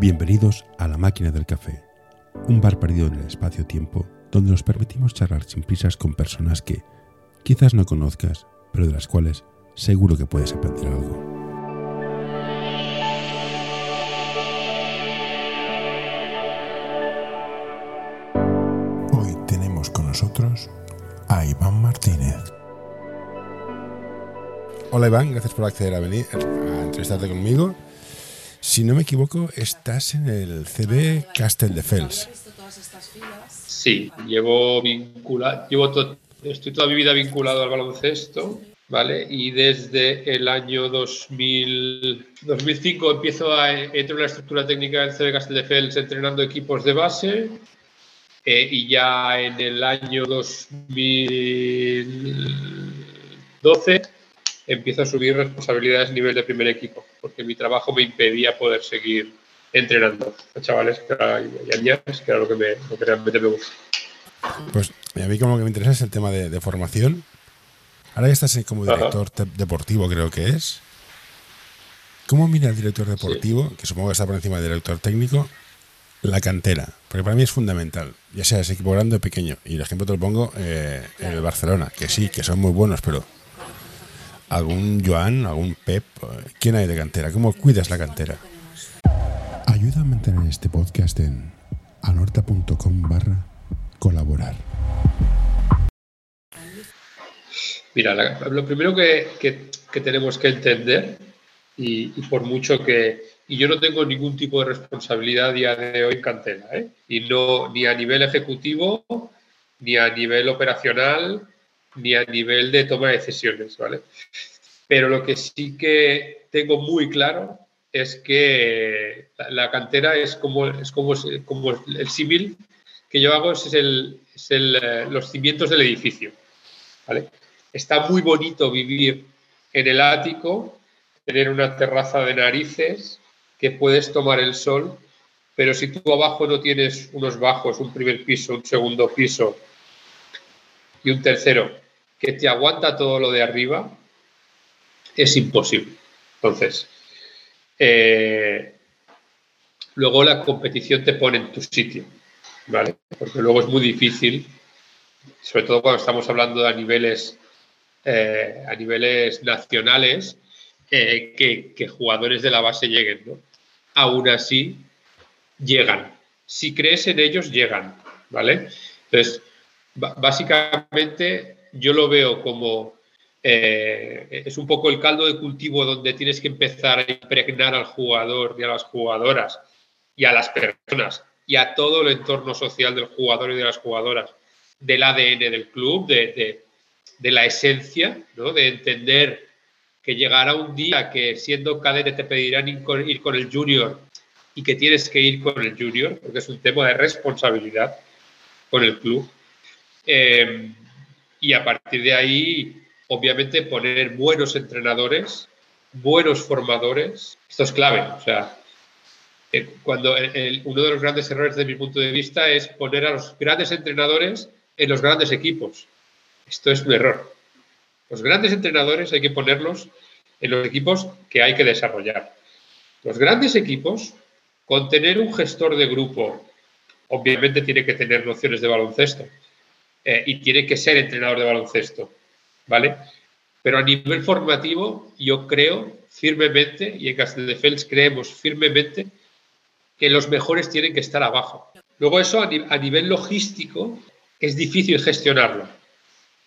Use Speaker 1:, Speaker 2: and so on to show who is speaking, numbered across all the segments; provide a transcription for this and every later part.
Speaker 1: Bienvenidos a La Máquina del Café, un bar perdido en el espacio-tiempo donde nos permitimos charlar sin prisas con personas que quizás no conozcas, pero de las cuales seguro que puedes aprender algo. Hoy tenemos con nosotros a Iván Martínez. Hola Iván, gracias por acceder a venir a entrevistarte conmigo. Si no me equivoco, estás en el CB Castelldefels.
Speaker 2: Sí, llevo vinculado, llevo estoy toda mi vida vinculado al baloncesto, ¿vale? Y desde el año 2000, 2005 empiezo a entrar en la estructura técnica del CB Castelldefels entrenando equipos de base eh, y ya en el año 2012 empiezo a subir responsabilidades a nivel de primer equipo, porque mi trabajo me impedía poder seguir entrenando a chavales que era, que era lo que, me, lo que realmente me gusta.
Speaker 1: Pues a mí como que me interesa es el tema de, formación. Ahora ya estás como director deportivo, creo que es. ¿Cómo mira el director deportivo, que supongo que está por encima del director técnico, la cantera? Porque para mí es fundamental, ya sea ese equipo grande o pequeño. Y el ejemplo te lo pongo eh, en el Barcelona, que sí, que son muy buenos, pero algún Joan, algún Pep, ¿quién hay de cantera? ¿Cómo cuidas la cantera? Ayuda a mantener este podcast en anorta.com barra colaborar.
Speaker 2: Mira, lo primero que, tenemos que entender, y, por mucho que, y yo no tengo ningún tipo de responsabilidad a día de hoy en cantera, ¿eh? y no ni a nivel ejecutivo, ni a nivel operacional, ni a nivel de toma de decisiones, ¿vale? Pero lo que sí que tengo muy claro es que la cantera es como, es como, el símil que yo hago, es, el, es el, eh, los cimientos del edificio, ¿vale? Está muy bonito vivir en el ático, tener una terraza de narices, que puedes tomar el sol, pero si tú abajo no tienes unos bajos, un primer piso, un segundo piso y un tercero, que te aguanta todo lo de arriba, es imposible. Entonces, eh, luego la competición te pone en tu sitio, ¿vale? Porque luego es muy difícil, sobre todo cuando estamos hablando a niveles, eh, a niveles nacionales, que, que, jugadores de la base lleguen, ¿no? Aún así, llegan. Si crees en ellos, llegan, ¿vale? Entonces, básicamente yo lo veo como eh, es un poco el caldo de cultivo donde tienes que empezar a impregnar al jugador y a las jugadoras y a las personas y a todo el entorno social del jugador y de las jugadoras, del ADN del club, de, la esencia, ¿no? de entender que llegará un día que siendo cadete te pedirán ir con, el junior y que tienes que ir con el junior, porque es un tema de responsabilidad con el club. Eh, y a partir de ahí, obviamente, poner buenos entrenadores, buenos formadores. Esto es clave. O sea, eh, cuando uno de los grandes errores de mi punto de vista es poner a los grandes entrenadores en los grandes equipos. Esto es un error. Los grandes entrenadores hay que ponerlos en los equipos que hay que desarrollar. Los grandes equipos, con tener un gestor de grupo, obviamente tiene que tener nociones de baloncesto, eh, y tiene que ser entrenador de baloncesto, ¿vale? Pero a nivel formativo, yo creo firmemente, y en Castelldefels creemos firmemente, que los mejores tienen que estar abajo. Luego eso a, nivel logístico es difícil gestionarlo,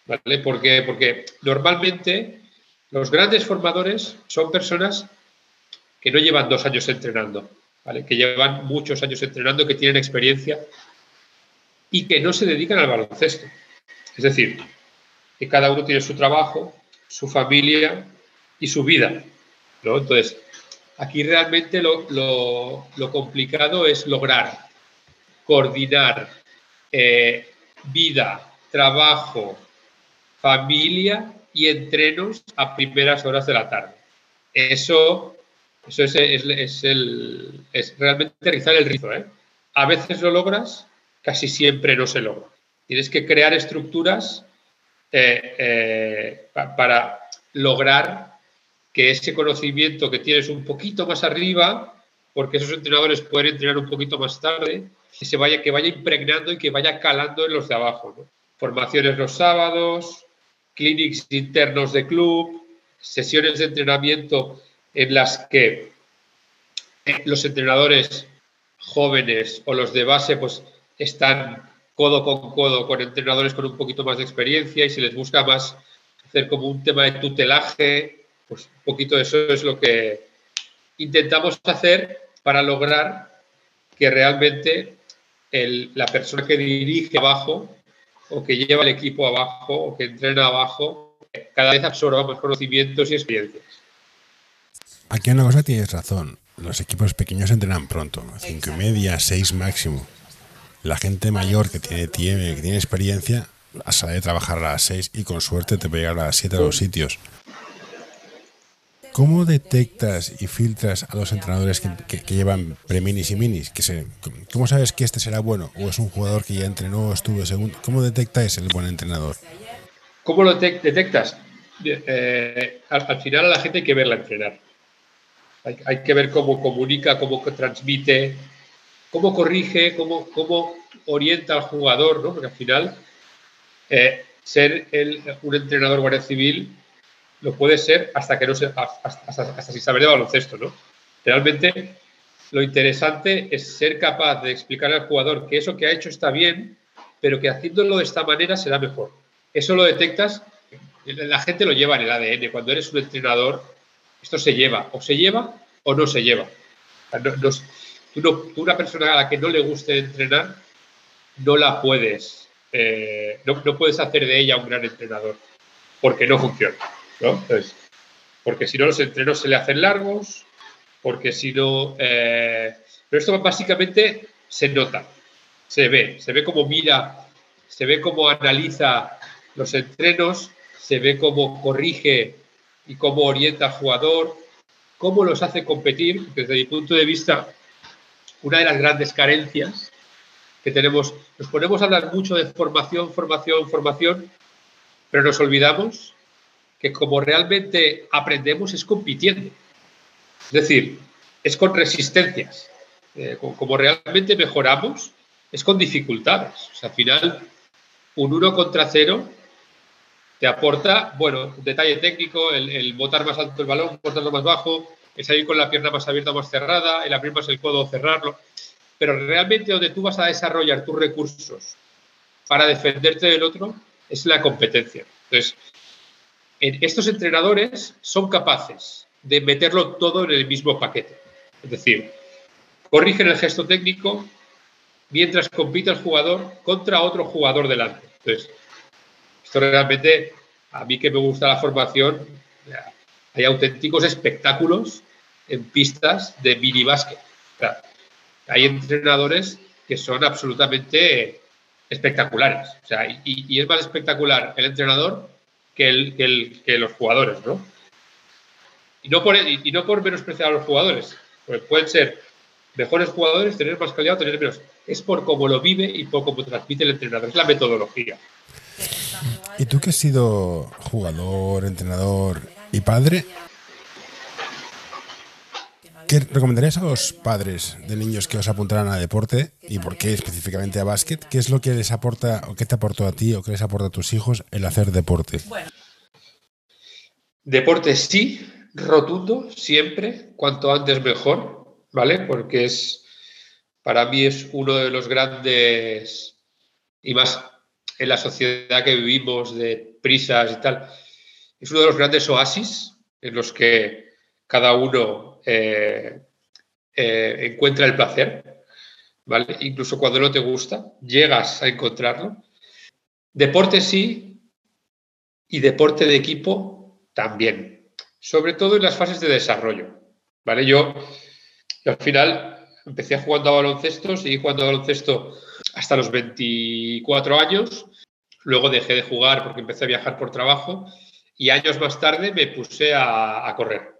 Speaker 2: ¿vale? Porque, porque normalmente los grandes formadores son personas que no llevan dos años entrenando, ¿vale? Que llevan muchos años entrenando, que tienen experiencia y que no se dedican al baloncesto. Es decir, que cada uno tiene su trabajo, su familia y su vida. ¿no? Entonces, aquí realmente lo, complicado es lograr coordinar eh, vida, trabajo, familia y entrenos a primeras horas de la tarde. Eso, eso es, es, el, es realmente realizar el rizo. ¿eh? A veces lo logras casi siempre no se logra. Tienes que crear estructuras eh, eh, para lograr que ese conocimiento que tienes un poquito más arriba porque esos entrenadores pueden entrenar un poquito más tarde, que, se vaya, que vaya impregnando y que vaya calando en los de abajo. Formaciones los sábados, clinics internos de club, sesiones de entrenamiento en las que los entrenadores jóvenes o los de base pues están codo con codo con entrenadores con un poquito más de experiencia y si les busca más hacer como un tema de tutelaje, pues un poquito eso es lo que intentamos hacer para lograr que realmente la persona que dirige abajo o que lleva el equipo abajo o que entrena abajo cada vez absorba más conocimientos y experiencias.
Speaker 1: Aquí una cosa tienes razón. Los equipos pequeños entrenan pronto, cinco y media, seis máximo. La gente mayor que tiene, tiene, que tiene experiencia sale de trabajar a las seis y con suerte te puede llegar a las siete a los sitios. ¿Cómo detectas y filtras a los entrenadores que, llevan preminis y minis? Que ¿Cómo sabes que este será bueno? ¿O es un jugador que ya entrenó, estuvo segundo? ¿Cómo detectas el buen entrenador?
Speaker 2: ¿Cómo lo detectas? Eh, al, final a la gente hay que verla entrenar. Hay, que ver cómo comunica, cómo transmite, cómo corrige, cómo, cómo orienta al jugador, ¿no? Porque al final eh, ser un entrenador guardia civil lo puede ser hasta que no se, hasta, hasta, sin saber de baloncesto, ¿no? Realmente lo interesante es ser capaz de explicar al jugador que eso que ha hecho está bien, pero que haciéndolo de esta manera será mejor. Eso lo detectas, la gente lo lleva en el ADN. Cuando eres un entrenador, esto se lleva, o se lleva o no se lleva. Tú, una persona a la que no le guste entrenar, no la puedes, eh, no, no puedes hacer de ella un gran entrenador, porque no funciona. porque si no los entrenos se le hacen largos, porque si no... Eh, pero esto básicamente se nota, se ve, se ve como mira, se ve como analiza los entrenos, se ve cómo corrige y cómo orienta al jugador, cómo los hace competir. Desde mi punto de vista, una de las grandes carencias que tenemos, nos ponemos a hablar mucho de formación, formación, formación, pero nos olvidamos que como realmente aprendemos es compitiendo. Es decir, es con resistencias. Eh, como realmente mejoramos es con dificultades. Al final, un 1 contra 0 te aporta, bueno, detalle técnico, el, botar más alto el balón, botarlo más bajo, el salir con la pierna más abierta o más cerrada, el abrir más el codo o cerrarlo. Pero realmente donde tú vas a desarrollar tus recursos para defenderte del otro es la competencia. Entonces, estos entrenadores son capaces de meterlo todo en el mismo paquete. Es decir, corrigen el gesto técnico mientras compite el jugador contra otro jugador delante. Entonces, esto realmente, a mí que me gusta la formación, hay auténticos espectáculos en pistas de mini básquet. hay entrenadores que son absolutamente espectaculares. y, es más espectacular el entrenador que, los jugadores, ¿no? Y no, por, menospreciar a los jugadores, porque pueden ser mejores jugadores, tener más calidad o tener menos. Es por cómo lo vive y por cómo transmite el entrenador. Es la metodología.
Speaker 1: ¿Y tú que has sido jugador, entrenador y padre? ¿Qué recomendarías a los padres de niños que os apuntaran a deporte y por qué específicamente a básquet? ¿Qué es lo que les aporta o qué te aportó a ti o qué les aporta a tus hijos el hacer deporte?
Speaker 2: Deporte sí, rotundo, siempre, cuanto antes mejor, ¿vale? Porque es, para mí es uno de los grandes, y más en la sociedad que vivimos de prisas y tal, es uno de los grandes oasis en los que cada uno eh, eh, encuentra el placer, ¿vale? Incluso cuando no te gusta, llegas a encontrarlo. Deporte sí y deporte de equipo también, sobre todo en las fases de desarrollo, ¿vale? Yo, al final empecé jugando a baloncesto, seguí jugando a baloncesto hasta los 24 años, luego dejé de jugar porque empecé a viajar por trabajo y años más tarde me puse a correr.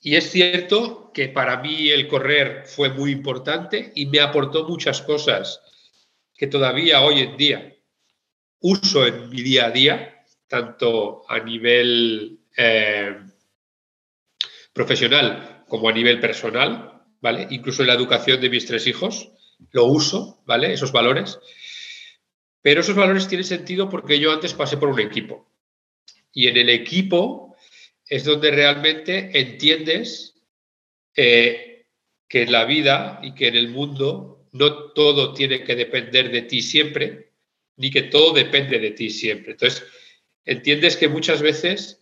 Speaker 2: Y es cierto que para mí el correr fue muy importante y me aportó muchas cosas que todavía hoy en día uso en mi día a día, tanto a nivel eh, profesional como a nivel personal. ¿vale? Incluso en la educación de mis tres hijos, lo uso, ¿vale? Esos valores. Pero esos valores tienen sentido porque yo antes pasé por un equipo. Y en el equipo es donde realmente entiendes eh, que en la vida y que en el mundo no todo tiene que depender de ti siempre, ni que todo depende de ti siempre. Entonces, entiendes que muchas veces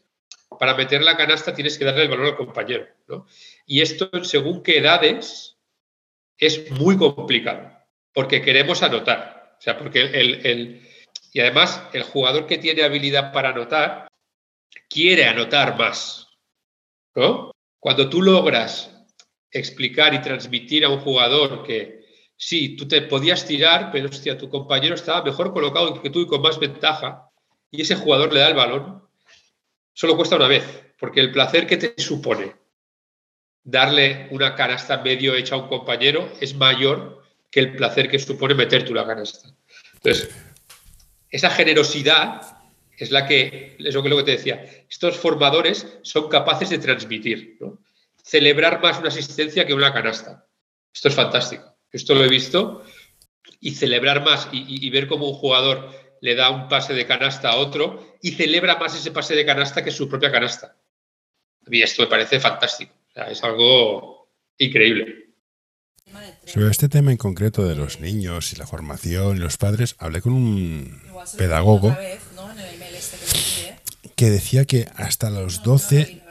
Speaker 2: para meter la canasta tienes que darle el valor al compañero. Y esto, según qué edades, es muy complicado, porque queremos anotar. O sea, porque el, y además el jugador que tiene habilidad para anotar quiere anotar más. ¿no? Cuando tú logras explicar y transmitir a un jugador que sí, tú te podías tirar, pero hostia, tu compañero estaba mejor colocado que tú y con más ventaja, y ese jugador le da el balón, solo cuesta una vez, porque el placer que te supone darle una canasta medio hecha a un compañero es mayor que el placer que supone meter tú la canasta. Entonces, esa generosidad es la que, es lo que te decía, estos formadores son capaces de transmitir, celebrar más una asistencia que una canasta. Esto es fantástico. Esto lo he visto y celebrar más y, ver cómo un jugador le da un pase de canasta a otro y celebra más ese pase de canasta que su propia canasta. A mí esto me parece fantástico. es algo increíble.
Speaker 1: Sobre este tema en concreto de los niños y la formación y los padres, hablé con un pedagogo que decía que hasta los 12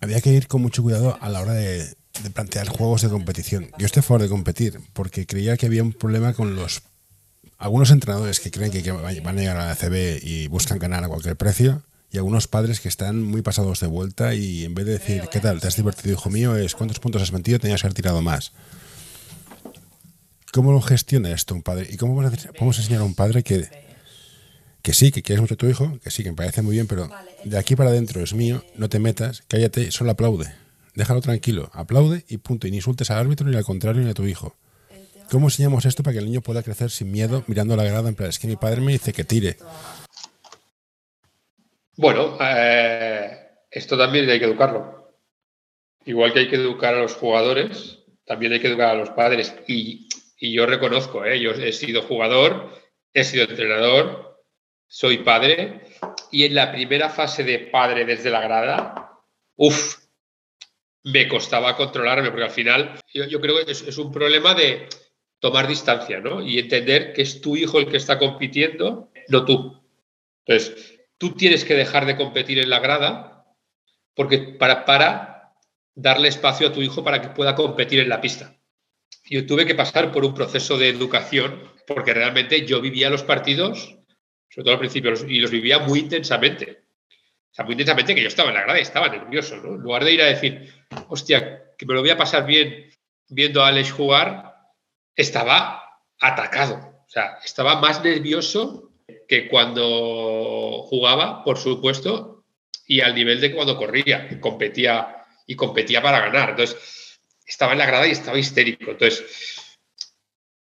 Speaker 1: había que ir con mucho cuidado a la hora de, plantear juegos de competición. Yo estoy a favor de competir porque creía que había un problema con los algunos entrenadores que creen que van a llegar a la CB y buscan ganar a cualquier precio y algunos padres que están muy pasados de vuelta y en vez de decir, ¿qué tal? ¿Te has divertido, hijo mío? Es cuántos puntos has metido, tenías que haber tirado más. ¿Cómo lo gestiona esto un padre? ¿Y cómo vamos a enseñar a un padre que, que sí, que quieres mucho a tu hijo, que sí, que me parece muy bien, pero de aquí para adentro es mío, no te metas, cállate, solo aplaude. Déjalo tranquilo, aplaude y punto. Y ni insultes al árbitro ni al contrario ni a tu hijo. ¿Cómo enseñamos esto para que el niño pueda crecer sin miedo mirando la grada en plan, es que mi padre me dice que tire?
Speaker 2: Bueno, eh, esto también hay que educarlo. Igual que hay que educar a los jugadores, también hay que educar a los padres. Y y yo reconozco, ¿eh? yo he sido jugador, he sido entrenador, soy padre, y en la primera fase de padre desde la grada, uff, me costaba controlarme, porque al final yo, creo que es, un problema de tomar distancia, ¿no? Y entender que es tu hijo el que está compitiendo, no tú. Entonces, tú tienes que dejar de competir en la grada porque para, para darle espacio a tu hijo para que pueda competir en la pista yo tuve que pasar por un proceso de educación porque realmente yo vivía los partidos, sobre todo al principio, y los vivía muy intensamente. O sea, muy intensamente que yo estaba en la grada y estaba nervioso, ¿no? En lugar de ir a decir, hostia, que me lo voy a pasar bien viendo a Alex jugar, estaba atacado. O sea, estaba más nervioso que cuando jugaba, por supuesto, y al nivel de cuando corría, competía y competía para ganar. Entonces, estaba en la grada y estaba histérico. Entonces,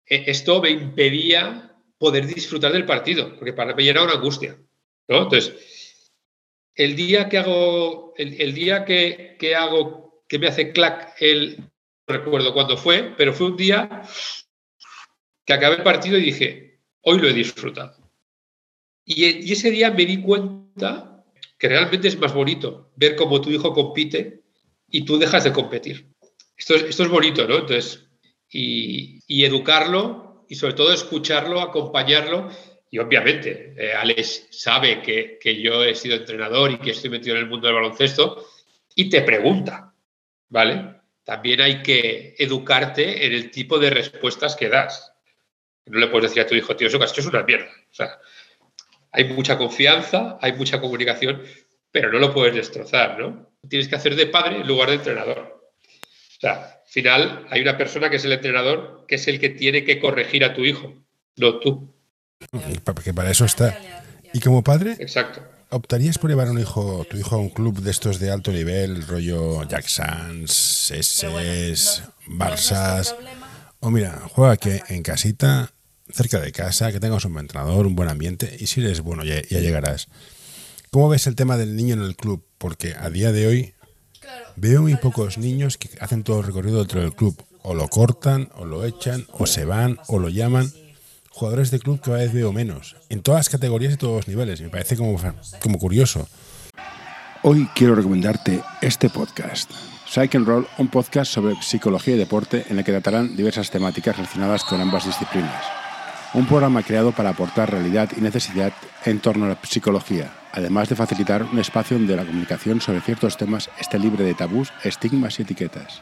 Speaker 2: e, esto me impedía poder disfrutar del partido, porque para mí era una angustia. Entonces, el día que hago, el, día que, hago, que me hace clac, el, no recuerdo cuándo fue, pero fue un día que acabé el partido y dije, hoy lo he disfrutado. Y, y ese día me di cuenta que realmente es más bonito ver cómo tu hijo compite y tú dejas de competir. Esto es, esto es bonito, ¿no? Entonces, y, educarlo y sobre todo escucharlo, acompañarlo. Y obviamente, eh, Alex sabe que, que, yo he sido entrenador y que estoy metido en el mundo del baloncesto y te pregunta, ¿vale? También hay que educarte en el tipo de respuestas que das. No le puedes decir a tu hijo, tío, eso que es una mierda. O sea, hay mucha confianza, hay mucha comunicación, pero no lo puedes destrozar, ¿no? Tienes que hacer de padre en lugar de entrenador sea, al final hay una persona que es el entrenador, que es el que tiene que corregir a tu hijo, no tú.
Speaker 1: Porque para eso está. ¿Y como padre?
Speaker 2: Exacto.
Speaker 1: ¿Optarías por llevar a un hijo, tu hijo a un club de estos de alto nivel, rollo Jacksons, SS, Barças? O mira, juega que en casita, cerca de casa, que tengas un buen entrenador, un buen ambiente, y si eres bueno, ya, ya llegarás. ¿Cómo ves el tema del niño en el club? Porque a día de hoy Veo muy pocos niños que hacen todo el recorrido dentro del club. O lo cortan, o lo echan, o se van, o lo llaman. Jugadores de club que cada vez veo menos. En todas las categorías y todos los niveles. Me parece como, como curioso. Hoy quiero recomendarte este podcast. Psych and Roll, un podcast sobre psicología y deporte en el que tratarán diversas temáticas relacionadas con ambas disciplinas. Un programa creado para aportar realidad y necesidad en torno a la psicología, además de facilitar un espacio donde la comunicación sobre ciertos temas esté libre de tabús, estigmas y etiquetas.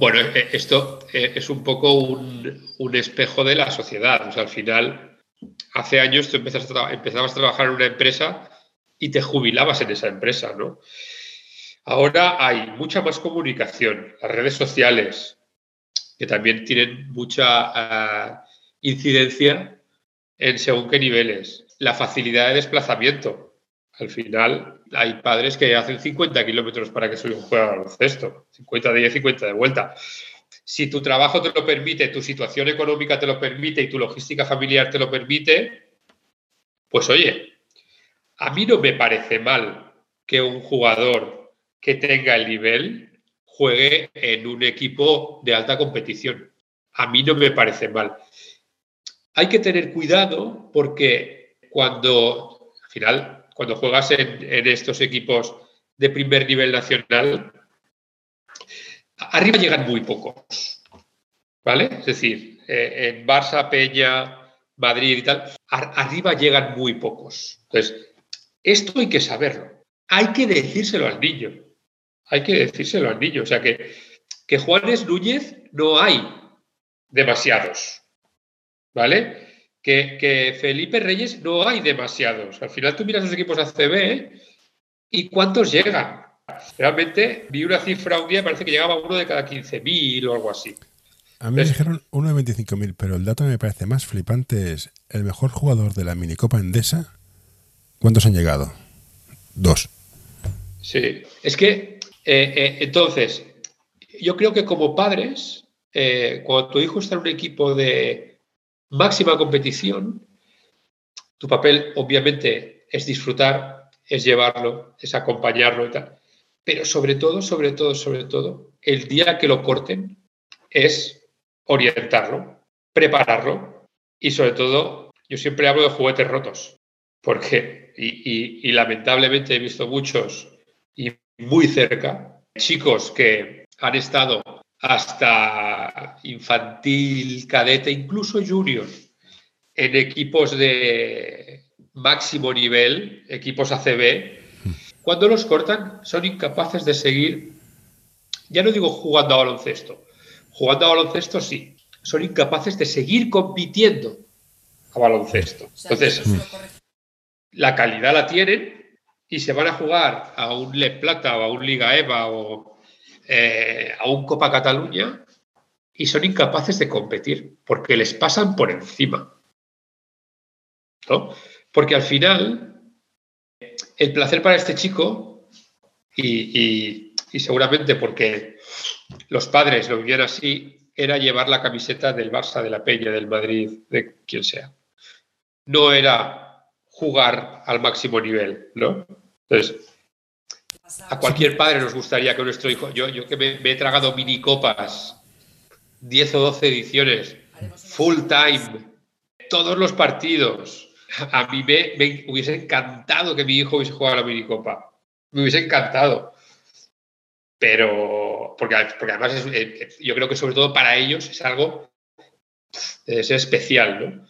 Speaker 2: Bueno, eh, esto eh, es un poco un, espejo de la sociedad. Al final, hace años tú empezabas a trabajar en una empresa y te jubilabas en esa empresa, ¿no? Ahora hay mucha más comunicación, las redes sociales, que también tienen mucha eh, incidencia en según qué niveles, la facilidad de desplazamiento. Al final hay padres que hacen 50 kilómetros para que su hijo juegue al baloncesto, 50 de ida y 50 de vuelta. Si tu trabajo te lo permite, tu situación económica te lo permite y tu logística familiar te lo permite, pues oye, a mí no me parece mal que un jugador que tenga el nivel juegue en un equipo de alta competición. A mí no me parece mal. Hay que tener cuidado porque cuando, al final, cuando juegas en, estos equipos de primer nivel nacional, arriba llegan muy pocos. ¿Vale? Es decir, eh, en Barça, Peña, Madrid y tal, arriba llegan muy pocos. Entonces, esto hay que saberlo. Hay que decírselo al niño. Hay que decírselo al niño. O sea que, que Juanes Núñez no hay demasiados. ¿Vale? Que, Felipe Reyes no hay demasiados. Al final tú miras los equipos ACB y ¿cuántos llegan? Realmente vi una cifra un día, parece que llegaba uno de cada 15.000 o algo así.
Speaker 1: A mí me dijeron uno de 25.000, pero el dato que me parece más flipante es el mejor jugador de la minicopa endesa. ¿Cuántos han llegado? Dos.
Speaker 2: Sí, es que eh, eh, entonces, yo creo que como padres, eh, cuando tu hijo está en un equipo de, máxima competición, tu papel obviamente es disfrutar, es llevarlo, es acompañarlo y tal. Pero sobre todo, sobre todo, sobre todo, el día que lo corten es orientarlo, prepararlo y sobre todo, yo siempre hablo de juguetes rotos, porque, y, y lamentablemente he visto muchos y muy cerca, chicos que han estado hasta infantil, cadete, incluso junior, en equipos de máximo nivel, equipos ACB, cuando los cortan son incapaces de seguir, ya no digo jugando a baloncesto, jugando a baloncesto sí, son incapaces de seguir compitiendo a baloncesto. Entonces, la calidad la tienen y se van a jugar a un Le Plata o a un Liga EVA o eh, a un Copa Cataluña y son incapaces de competir porque les pasan por encima. Porque al final, el placer para este chico, y, seguramente porque los padres lo vivían así, era llevar la camiseta del Barça, de la Peña, del Madrid, de quien sea. No era jugar al máximo nivel, ¿no? Entonces, a cualquier padre nos gustaría que nuestro hijo, yo, yo que me, he tragado mini copas, 10 o 12 ediciones, full time, todos los partidos. A mí me, hubiese encantado que mi hijo hubiese jugado a la minicopa. Me hubiese encantado. Pero, porque, porque además eh, yo creo que sobre todo para ellos es algo es especial, ¿no?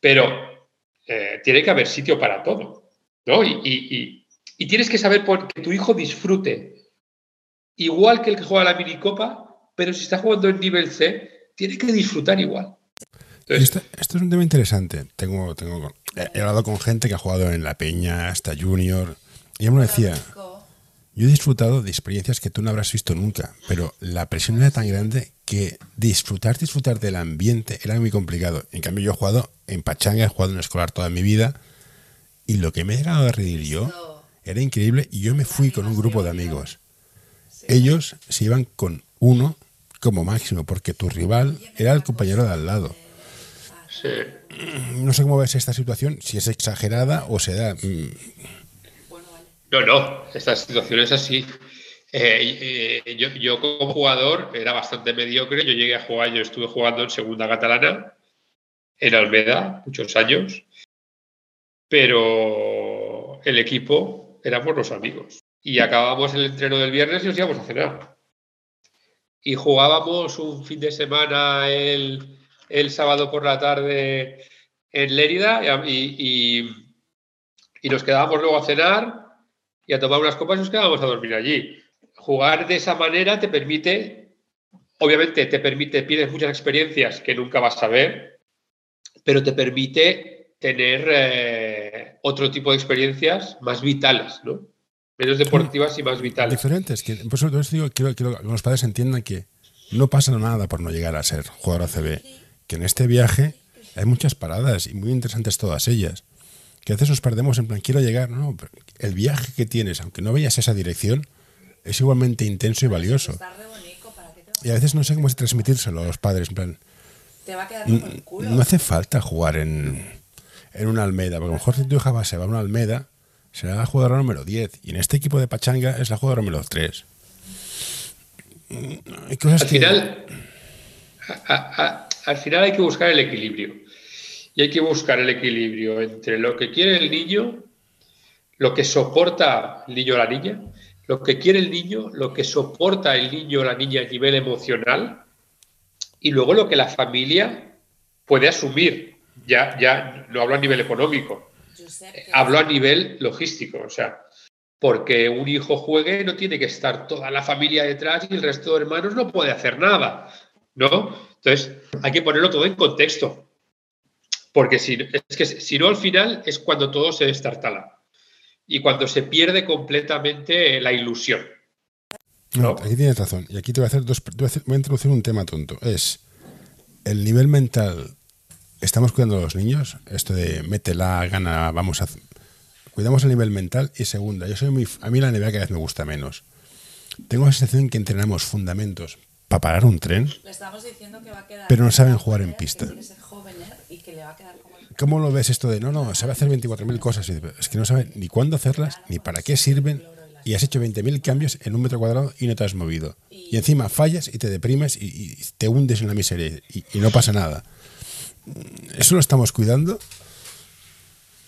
Speaker 2: Pero eh, tiene que haber sitio para todo, ¿no? y tienes que saber que tu hijo disfrute. Igual que el que juega la minicopa, pero si está jugando en nivel C, tiene que disfrutar igual.
Speaker 1: esto, es un tema interesante. Tengo, tengo, he hablado con gente que ha jugado en la Peña, hasta Junior, Y me decía, yo he disfrutado de experiencias que tú no habrás visto nunca, pero la presión era tan grande que disfrutar, disfrutar del ambiente era muy complicado. En cambio, yo he jugado en Pachanga, he jugado en escolar toda mi vida, y lo que me he llegado a reír yo era increíble, y yo me fui con un grupo de amigos. Ellos se iban con uno como máximo, porque tu rival era el compañero de al lado. No sé cómo ves esta situación, si es exagerada o se da. Mm.
Speaker 2: No, no, esta situación es así. Eh, eh, yo, como jugador era bastante mediocre. Yo llegué a jugar, yo estuve jugando en segunda catalana, en Almeda, muchos años. Pero el equipo éramos los amigos. Y acabamos el entreno del viernes y nos íbamos a cenar. Y jugábamos un fin de semana el, sábado por la tarde en Lérida y, y nos quedábamos luego a cenar y a tomar unas copas y nos quedábamos a dormir allí jugar de esa manera te permite, obviamente te permite, pides muchas experiencias que nunca vas a ver, pero te permite tener eh, otro tipo de experiencias más vitales, ¿no? Menos deportivas y más vitales.
Speaker 1: Diferentes. Que, por eso digo, quiero, quiero que los padres entiendan que no pasa nada por no llegar a ser jugador ACB. Que en este viaje hay muchas paradas y muy interesantes todas ellas. Que a veces nos perdemos en plan, quiero llegar, no, el viaje que tienes, aunque no vayas esa dirección, es igualmente intenso y valioso. Y a veces no sé cómo transmitírselo a los padres. En plan, No hace falta jugar en, en una Almeda, porque a lo mejor si tu hija se va a una Almeda, será la jugadora número 10. Y en este equipo de Pachanga es la jugadora número 3.
Speaker 2: al, final, al final hay que buscar el equilibrio. Y hay que buscar el equilibrio entre lo que quiere el niño, lo que soporta el niño o la niña, lo que quiere el niño, lo que soporta el niño o la niña a nivel emocional y luego lo que la familia puede asumir. Ya, ya no hablo a nivel económico, hablo a nivel logístico. O sea, porque un hijo juegue no tiene que estar toda la familia detrás y el resto de hermanos no puede hacer nada. ¿No? Entonces, hay que ponerlo todo en contexto. Porque si, es que si no, al final es cuando todo se destartala y cuando se pierde completamente la ilusión.
Speaker 1: No, aquí tienes razón. Y aquí te voy a hacer dos. Voy a, introducir un tema tonto. Es el nivel mental. ¿Estamos cuidando a los niños? Esto de métela, gana, vamos a. Cuidamos el nivel mental. Y segunda, yo soy muy. A mí la NBA cada vez me gusta menos. Tengo la sensación que entrenamos fundamentos para parar un tren. pero no saben jugar en pista. ¿Cómo lo ves esto de, no, no, sabe hacer 24.000 cosas? Es que no sabe ni cuándo hacerlas, ni para qué sirven, y has hecho 20.000 cambios en un metro cuadrado y no te has movido. Y encima fallas y te deprimes y, te hundes en la miseria y, no pasa nada. ¿Eso lo estamos cuidando?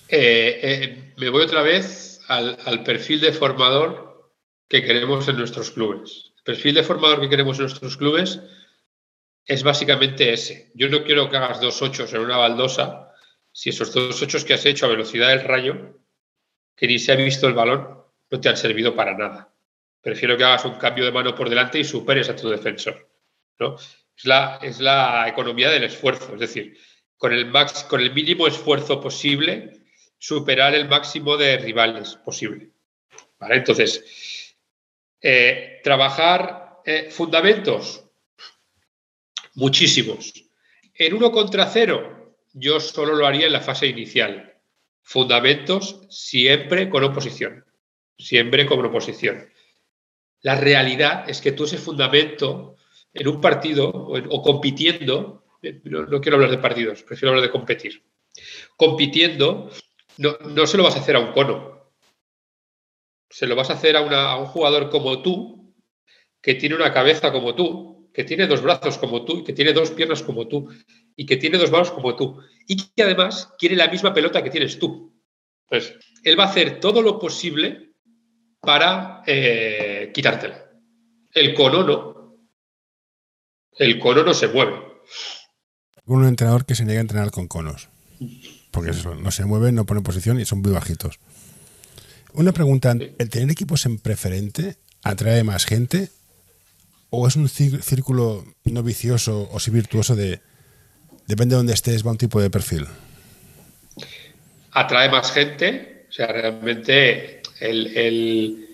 Speaker 2: Eh, eh, me voy otra vez al, perfil de formador que queremos en nuestros clubes. El perfil de formador que queremos en nuestros clubes es básicamente ese. Yo no quiero que hagas dos ochos en una baldosa si esos dos ochos que has hecho a velocidad del rayo, que ni se ha visto el balón, no te han servido para nada. Prefiero que hagas un cambio de mano por delante y superes a tu defensor. ¿no? Es, la, es la economía del esfuerzo, es decir, con el, con el mínimo esfuerzo posible, superar el máximo de rivales posible. ¿Vale? Entonces, eh, trabajar eh, fundamentos, muchísimos. En uno contra cero, yo solo lo haría en la fase inicial. Fundamentos siempre con oposición. Siempre con oposición. La realidad es que tú ese fundamento en un partido o, compitiendo, no, quiero hablar de partidos, prefiero hablar de competir. Compitiendo, no, se lo vas a hacer a un cono. Se lo vas a hacer a, un jugador como tú, que tiene una cabeza como tú, que tiene dos brazos como tú, que tiene dos piernas como tú, y que tiene dos manos como tú y que además quiere la misma pelota que tienes tú. Entonces, él va a hacer todo lo posible para eh, quitártela. El cono no. El cono no se mueve.
Speaker 1: Un entrenador que se niega a entrenar con conos. Porque eso, no se mueve, no pone posición y son muy bajitos. Una pregunta, ¿el tener equipos en preferente atrae más gente? ¿O es un círculo no vicioso o sí virtuoso de depende de dónde estés, va un tipo de perfil.
Speaker 2: Atrae más gente, o sea, realmente el,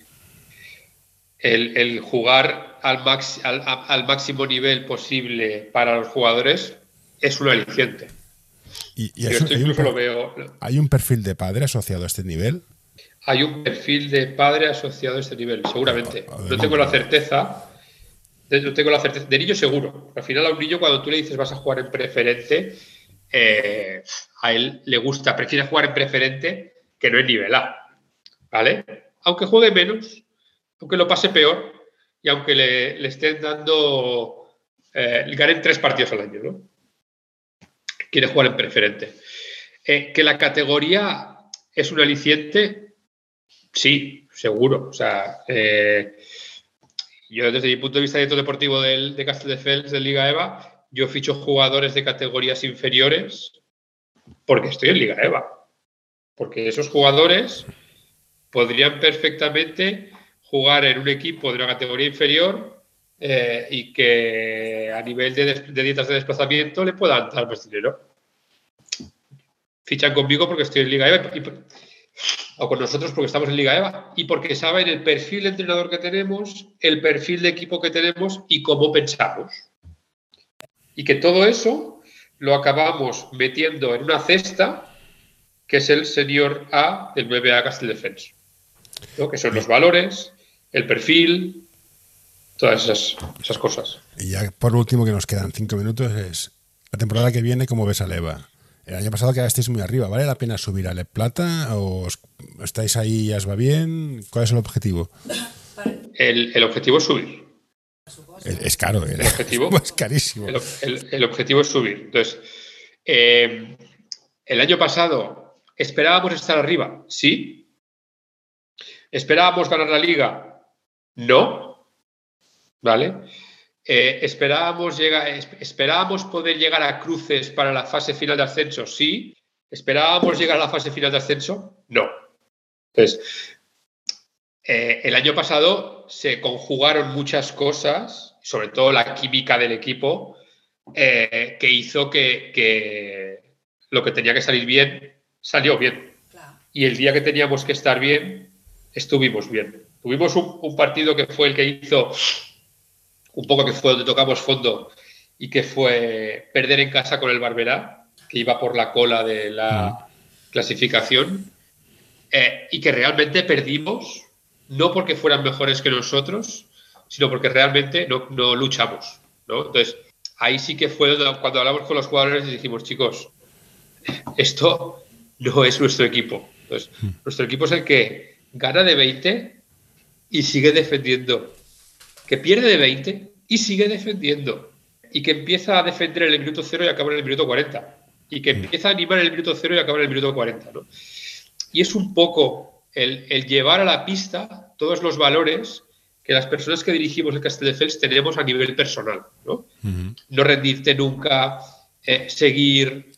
Speaker 2: el, jugar al, al, máximo nivel posible para los jugadores es un aliciente.
Speaker 1: ¿Y, hay, un, perfil de padre asociado a este nivel?
Speaker 2: Hay un perfil de padre asociado a este nivel, seguramente. No tengo la certeza. No tengo la certeza. De niño seguro. Al final a un niño cuando tú le dices vas a jugar en preferente, eh, a él le gusta, prefiere jugar en preferente que no en nivel A. ¿Vale? Aunque juegue menos, aunque lo pase peor y aunque le, estén dando, eh, ganen tres partidos al año, ¿no? Quiere jugar en preferente. Eh, que la categoría es un aliciente, sí, seguro. O sea, eh, yo desde mi punto de vista de deportivo del, de Castelldefels, de Liga EVA, yo ficho jugadores de categorías inferiores porque estoy en Liga EVA. Porque esos jugadores podrían perfectamente jugar en un equipo de una categoría inferior eh, y que a nivel de, dietas de desplazamiento le puedan dar más dinero. Fichan conmigo porque estoy en Liga EVA o con nosotros porque estamos en Liga EVA y porque saben el perfil de entrenador que tenemos, el perfil de equipo que tenemos y cómo pensamos. Y que todo eso lo acabamos metiendo en una cesta que es el señor A del 9A Castelldefels. ¿no? Que son los valores, el perfil, todas esas, esas, cosas.
Speaker 1: Y ya por último, que nos quedan cinco minutos, es la temporada que viene, ¿cómo ves a Leva? El año pasado quedasteis muy arriba, ¿vale la pena subir a Le Plata? ¿O estáis ahí y os va bien? ¿Cuál es el objetivo?
Speaker 2: El, el objetivo es subir.
Speaker 1: Es, caro, el, objetivo es carísimo.
Speaker 2: El, objetivo es subir. Entonces, eh, el año pasado esperábamos estar arriba, sí, ¿Esperábamos ganar la liga? No. ¿Vale? Eh, ¿esperábamos, ¿Esperábamos poder llegar a cruces para la fase final de ascenso? Sí. ¿Esperábamos llegar a la fase final de ascenso? No. Entonces, eh, el año pasado se conjugaron muchas cosas, sobre todo la química del equipo, eh, que hizo que, lo que tenía que salir bien salió bien. Y el día que teníamos que estar bien, estuvimos bien. Tuvimos un, partido que fue el que hizo un poco que fue donde tocamos fondo y que fue perder en casa con el Barberá, que iba por la cola de la clasificación, eh, y que realmente perdimos, no porque fueran mejores que nosotros, sino porque realmente no, luchamos. Entonces, ahí sí que fue cuando hablamos con los jugadores y dijimos, chicos, esto no es nuestro equipo. Entonces, nuestro equipo es el que gana de 20 y sigue defendiendo. Que pierde de 20 y sigue defendiendo. Y que empieza a defender en el minuto 0 y acaba en el minuto 40. Y que empieza a animar en el minuto 0 y acaba en el minuto 40. Y es un poco el, llevar a la pista todos los valores que las personas que dirigimos el Castelldefels tenemos a nivel personal. No, no rendirte nunca, eh, seguir,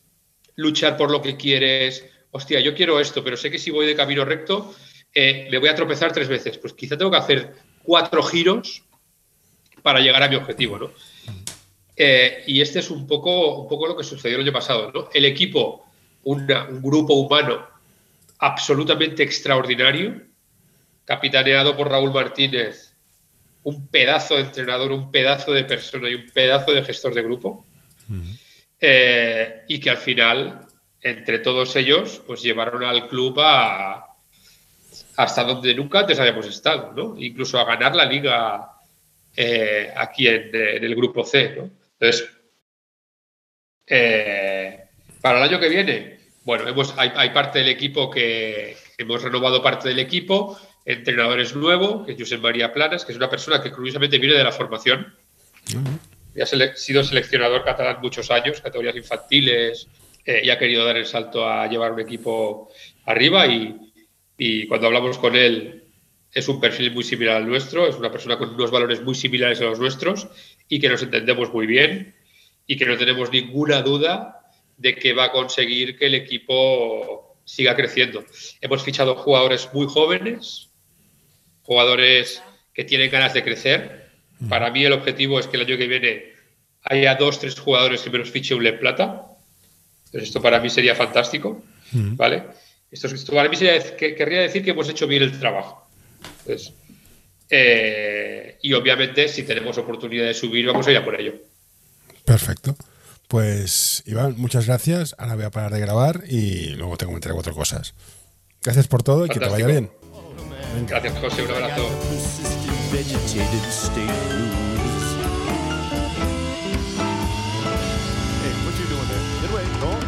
Speaker 2: luchar por lo que quieres. Hostia, yo quiero esto, pero sé que si voy de camino recto, eh, me voy a tropezar tres veces. Pues quizá tengo que hacer cuatro giros para llegar a mi objetivo, ¿no? Eh, y este es un poco, un poco lo que sucedió el año pasado, ¿no? El equipo, un grupo humano absolutamente extraordinario, capitaneado por Raúl Martínez, un pedazo de entrenador, un pedazo de persona y un pedazo de gestor de grupo, eh, y que al final, entre todos ellos, pues llevaron al club a, hasta donde nunca antes habíamos estado, ¿no? Incluso a ganar la liga eh, aquí en, el grupo C, ¿no? Entonces, eh, para el año que viene, bueno, hemos, hay, parte del equipo que hemos renovado parte del equipo, entrenador es nuevo, que es José María Planas, que es una persona que curiosamente viene de la formación. ha sido seleccionador catalán muchos años, categorías infantiles, eh, y ha querido dar el salto a llevar un equipo arriba y, y cuando hablamos con él es un perfil muy similar al nuestro, es una persona con unos valores muy similares a los nuestros y que nos entendemos muy bien y que no tenemos ninguna duda de que va a conseguir que el equipo siga creciendo. Hemos fichado jugadores muy jóvenes, jugadores que tienen ganas de crecer. Para mí el objetivo es que el año que viene haya dos, tres jugadores que menos fiche un Le Plata. esto para mí sería fantástico, ¿vale?
Speaker 3: Esto, esto para mí que, querría decir que hemos hecho bien el trabajo. Eh, y obviamente, si tenemos oportunidad de subir, vamos a ir a por ello.
Speaker 1: Perfecto. Pues, Iván, muchas gracias. Ahora voy a parar de grabar y luego te comentaré cuatro cosas. Gracias por todo y que te vaya bien.
Speaker 3: Gracias, José. Un abrazo.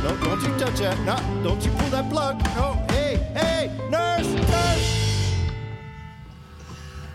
Speaker 3: No, don't you touch that. No, don't you pull that plug. No, hey, hey, nurse, nurse.